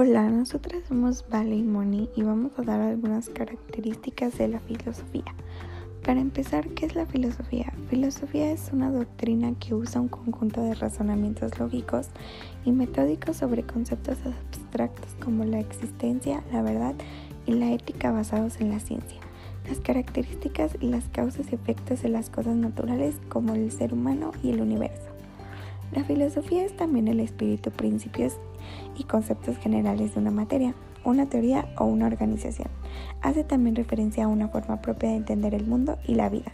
Hola, nosotras somos Vale y Moni y vamos a dar algunas características de la filosofía. Para empezar, ¿qué es la filosofía? Filosofía es una doctrina que usa un conjunto de razonamientos lógicos y metódicos sobre conceptos abstractos como la existencia, la verdad y la ética basados en la ciencia, las características y las causas y efectos de las cosas naturales como el ser humano y el universo. La filosofía es también el espíritu, principios y conceptos generales de una materia, una teoría o una organización. Hace también referencia a una forma propia de entender el mundo y la vida.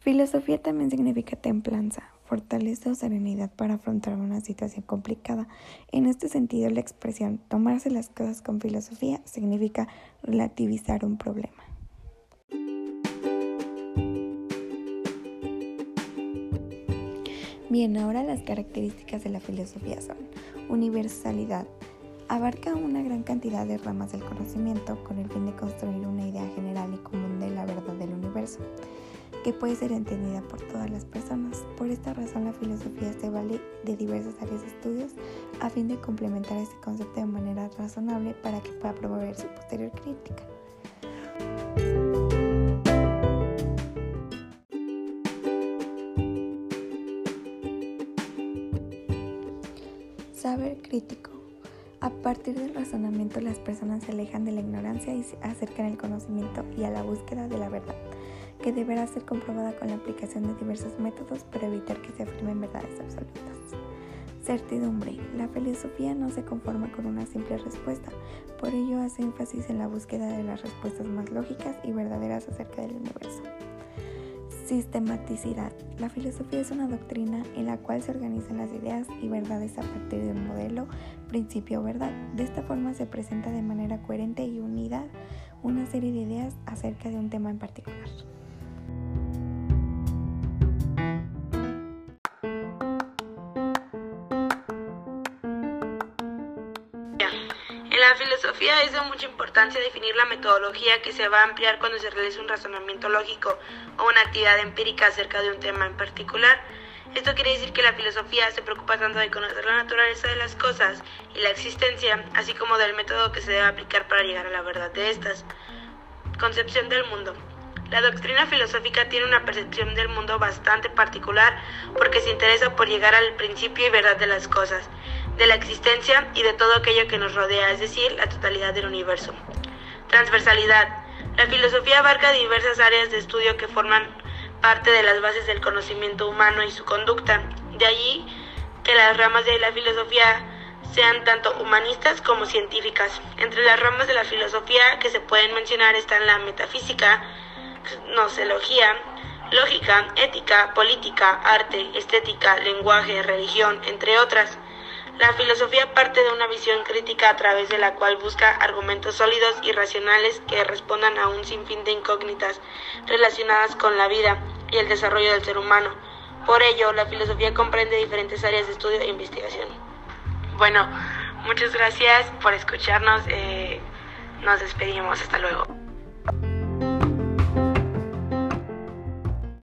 Filosofía también significa templanza, fortaleza o serenidad para afrontar una situación complicada. En este sentido, la expresión tomarse las cosas con filosofía significa relativizar un problema. Bien, ahora las características de la filosofía son universalidad. Abarca una gran cantidad de ramas del conocimiento con el fin de construir una idea general y común de la verdad del universo, que puede ser entendida por todas las personas. Por esta razón la filosofía se vale de diversas áreas de estudios a fin de complementar este concepto de manera razonable para que pueda promover su posterior crítica. Saber crítico. A partir del razonamiento las personas se alejan de la ignorancia y se acercan al conocimiento y a la búsqueda de la verdad, que deberá ser comprobada con la aplicación de diversos métodos para evitar que se afirmen verdades absolutas. Certidumbre. La filosofía no se conforma con una simple respuesta, por ello hace énfasis en la búsqueda de las respuestas más lógicas y verdaderas acerca del universo. Sistematicidad. La filosofía es una doctrina en la cual se organizan las ideas y verdades a partir de un modelo, principio o verdad. De esta forma se presenta de manera coherente y unida una serie de ideas acerca de un tema en particular. La filosofía es de mucha importancia definir la metodología que se va a ampliar cuando se realice un razonamiento lógico o una actividad empírica acerca de un tema en particular. Esto quiere decir que la filosofía se preocupa tanto de conocer la naturaleza de las cosas y la existencia, así como del método que se debe aplicar para llegar a la verdad de estas. Concepción del mundo. La doctrina filosófica tiene una percepción del mundo bastante particular porque se interesa por llegar al principio y verdad de las cosas de la existencia y de todo aquello que nos rodea, es decir, la totalidad del universo. Transversalidad. La filosofía abarca diversas áreas de estudio que forman parte de las bases del conocimiento humano y su conducta. De allí que las ramas de la filosofía sean tanto humanistas como científicas. Entre las ramas de la filosofía que se pueden mencionar están la metafísica, gnoseología, lógica, ética, política, arte, estética, lenguaje, religión, entre otras. La filosofía parte de una visión crítica a través de la cual busca argumentos sólidos y racionales que respondan a un sinfín de incógnitas relacionadas con la vida y el desarrollo del ser humano. Por ello, la filosofía comprende diferentes áreas de estudio e investigación. Bueno, muchas gracias por escucharnos. Eh, nos despedimos. Hasta luego.